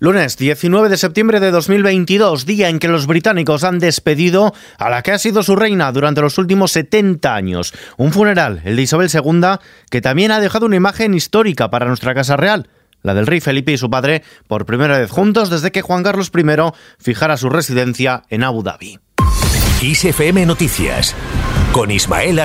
Lunes 19 de septiembre de 2022, día en que los británicos han despedido a la que ha sido su reina durante los últimos 70 años. Un funeral, el de Isabel II, que también ha dejado una imagen histórica para nuestra Casa Real, la del rey Felipe y su padre, por primera vez juntos desde que Juan Carlos I fijara su residencia en Abu Dhabi. ISFM Noticias con Ismael.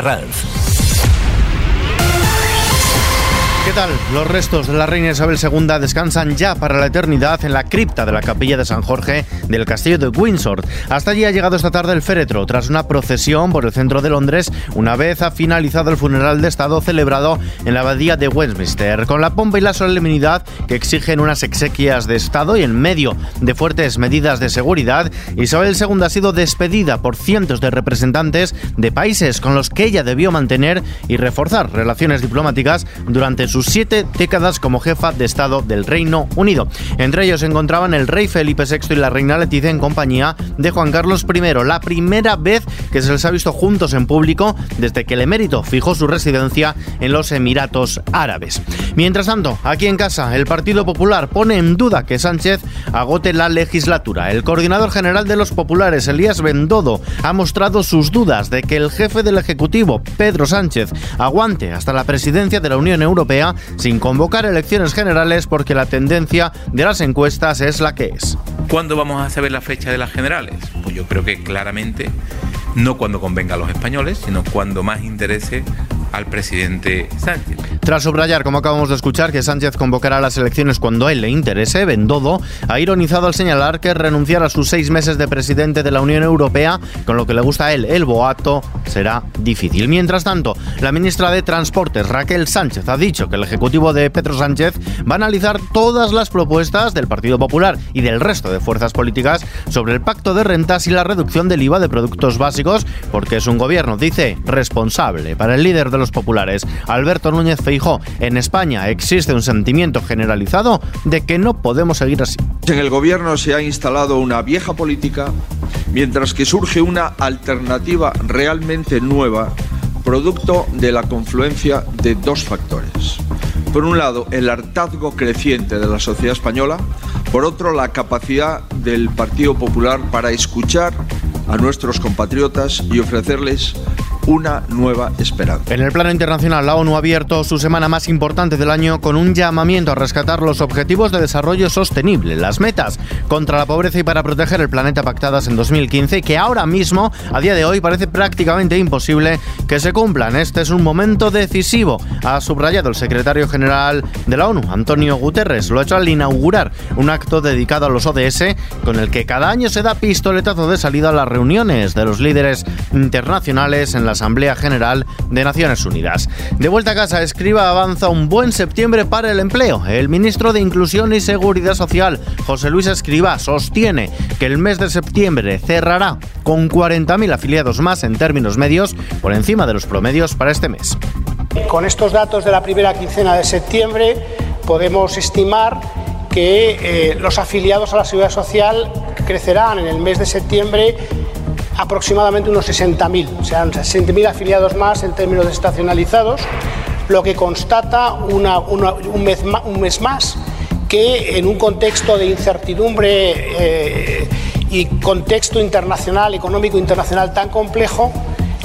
¿Qué tal? Los restos de la reina Isabel II descansan ya para la eternidad en la cripta de la capilla de San Jorge del castillo de Windsor. Hasta allí ha llegado esta tarde el féretro, tras una procesión por el centro de Londres, una vez ha finalizado el funeral de Estado celebrado en la abadía de Westminster, con la pompa y la solemnidad que exigen unas exequias de Estado y en medio de fuertes medidas de seguridad, Isabel II ha sido despedida por cientos de representantes de países con los que ella debió mantener y reforzar relaciones diplomáticas durante sus siete décadas como jefa de Estado del Reino Unido. Entre ellos se encontraban el rey Felipe VI y la reina Leticia en compañía de Juan Carlos I, la primera vez que se les ha visto juntos en público desde que el emérito fijó su residencia en los Emiratos Árabes. Mientras tanto, aquí en casa, el Partido Popular pone en duda que Sánchez agote la legislatura. El coordinador general de los populares, Elías Bendodo, ha mostrado sus dudas de que el jefe del Ejecutivo, Pedro Sánchez, aguante hasta la presidencia de la Unión Europea sin convocar elecciones generales porque la tendencia de las encuestas es la que es. ¿Cuándo vamos a saber la fecha de las generales? Pues yo creo que claramente no cuando convenga a los españoles, sino cuando más interese al presidente Sánchez. Tras subrayar, como acabamos de escuchar, que Sánchez convocará las elecciones cuando a él le interese, Bendodo ha ironizado al señalar que renunciar a sus seis meses de presidente de la Unión Europea, con lo que le gusta a él el boato, será difícil. Mientras tanto, la ministra de Transportes, Raquel Sánchez, ha dicho que el Ejecutivo de Pedro Sánchez va a analizar todas las propuestas del Partido Popular y del resto de fuerzas políticas sobre el pacto de rentas y la reducción del IVA de productos básicos, porque es un gobierno, dice, responsable. Para el líder de los populares, Alberto Núñez Feijó, en España existe un sentimiento generalizado de que no podemos seguir así. En el gobierno se ha instalado una vieja política, mientras que surge una alternativa realmente nueva, producto de la confluencia de dos factores. Por un lado, el hartazgo creciente de la sociedad española, por otro, la capacidad del Partido Popular para escuchar a nuestros compatriotas y ofrecerles una nueva esperanza. En el plano internacional, la ONU ha abierto su semana más importante del año con un llamamiento a rescatar los objetivos de desarrollo sostenible, las metas contra la pobreza y para proteger el planeta pactadas en 2015 que ahora mismo, a día de hoy, parece prácticamente imposible que se cumplan. Este es un momento decisivo, ha subrayado el secretario general de la ONU, Antonio Guterres. Lo ha hecho al inaugurar un acto dedicado a los ODS con el que cada año se da pistoletazo de salida a las reuniones de los líderes internacionales en la Asamblea General de Naciones Unidas. De vuelta a casa, Escriba avanza un buen septiembre para el empleo. El ministro de Inclusión y Seguridad Social, José Luis Escriba, sostiene que el mes de septiembre cerrará con 40.000 afiliados más en términos medios, por encima de los promedios para este mes. Con estos datos de la primera quincena de septiembre podemos estimar que eh, los afiliados a la seguridad social crecerán en el mes de septiembre aproximadamente unos 60.000, o sea, 60.000 afiliados más en términos estacionalizados, lo que constata un, mes, más que en un contexto de incertidumbre eh, y contexto internacional, económico internacional tan complejo,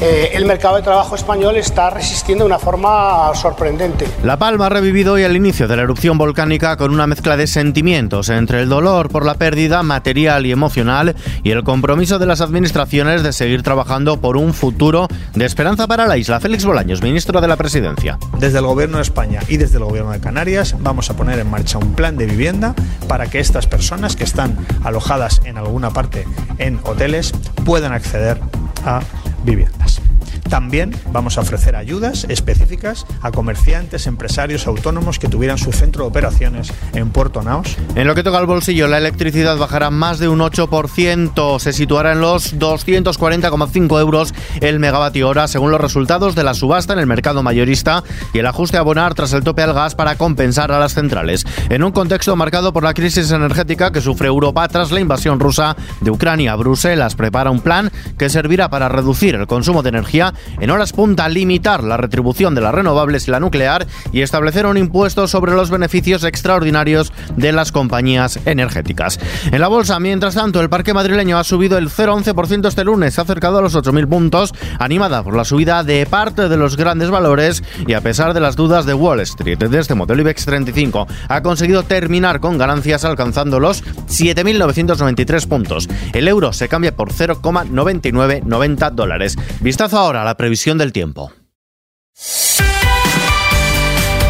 eh, el mercado de trabajo español está resistiendo de una forma sorprendente. La Palma ha revivido hoy el inicio de la erupción volcánica con una mezcla de sentimientos entre el dolor por la pérdida material y emocional y el compromiso de las administraciones de seguir trabajando por un futuro de esperanza para la isla. Félix Bolaños, ministro de la Presidencia. Desde el Gobierno de España y desde el Gobierno de Canarias vamos a poner en marcha un plan de vivienda para que estas personas que están alojadas en alguna parte en hoteles puedan acceder a viviendas. También vamos a ofrecer ayudas específicas a comerciantes, empresarios, autónomos que tuvieran su centro de operaciones en Puerto Naos. En lo que toca al bolsillo, la electricidad bajará más de un 8%, se situará en los 240,5 euros el megavatio hora, según los resultados de la subasta en el mercado mayorista y el ajuste a abonar tras el tope al gas para compensar a las centrales. En un contexto marcado por la crisis energética que sufre Europa tras la invasión rusa de Ucrania, Bruselas prepara un plan que servirá para reducir el consumo de energía en horas punta limitar la retribución de las renovables y la nuclear y establecer un impuesto sobre los beneficios extraordinarios de las compañías energéticas. En la bolsa, mientras tanto, el parque madrileño ha subido el 0,11% este lunes, se ha acercado a los 8.000 puntos, animada por la subida de parte de los grandes valores y a pesar de las dudas de Wall Street. De este modelo IBEX 35 ha conseguido terminar con ganancias alcanzando los 7.993 puntos. El euro se cambia por 0,9990 dólares. Vistazo ahora a la previsión del tiempo.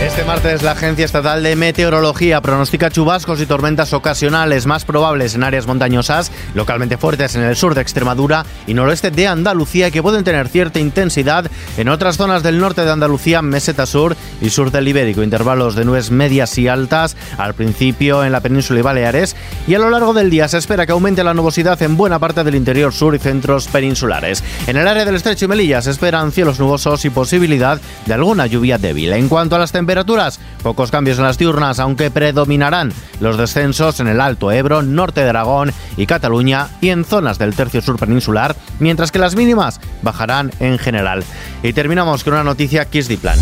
Este martes la Agencia Estatal de Meteorología pronostica chubascos y tormentas ocasionales más probables en áreas montañosas, localmente fuertes en el sur de Extremadura y noroeste de Andalucía que pueden tener cierta intensidad en otras zonas del norte de Andalucía, meseta sur y sur del Ibérico, intervalos de nubes medias y altas al principio en la península y Baleares y a lo largo del día se espera que aumente la nubosidad en buena parte del interior sur y centros peninsulares. En el área del estrecho y Melilla se esperan cielos nubosos y posibilidad de alguna lluvia débil. En cuanto a las temperaturas temperaturas, pocos cambios en las diurnas, aunque predominarán los descensos en el Alto Ebro, norte de Aragón y Cataluña y en zonas del tercio sur peninsular, mientras que las mínimas bajarán en general. Y terminamos con una noticia Kiss Plan.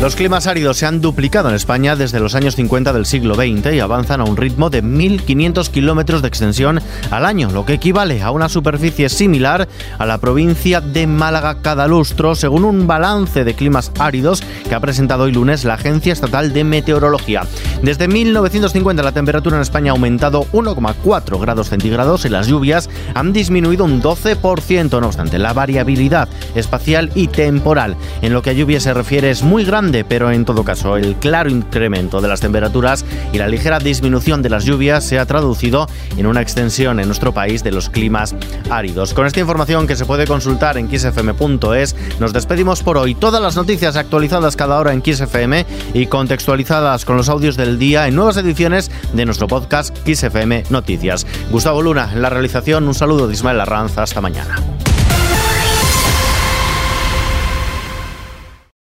Los climas áridos se han duplicado en España desde los años 50 del siglo XX y avanzan a un ritmo de 1.500 kilómetros de extensión al año, lo que equivale a una superficie similar a la provincia de Málaga cada lustro, según un balance de climas áridos que ha presentado hoy lunes la Agencia Estatal de Meteorología. Desde 1950 la temperatura en España ha aumentado 1,4 grados centígrados y las lluvias han disminuido un 12%. No obstante, la variabilidad espacial y temporal en lo que a lluvia se refiere es muy grande pero en todo caso el claro incremento de las temperaturas y la ligera disminución de las lluvias se ha traducido en una extensión en nuestro país de los climas áridos. Con esta información que se puede consultar en xfm.es, nos despedimos por hoy. Todas las noticias actualizadas cada hora en XFM y contextualizadas con los audios del día en nuevas ediciones de nuestro podcast XFM Noticias. Gustavo Luna en la realización, un saludo de Ismael Arranz, hasta mañana.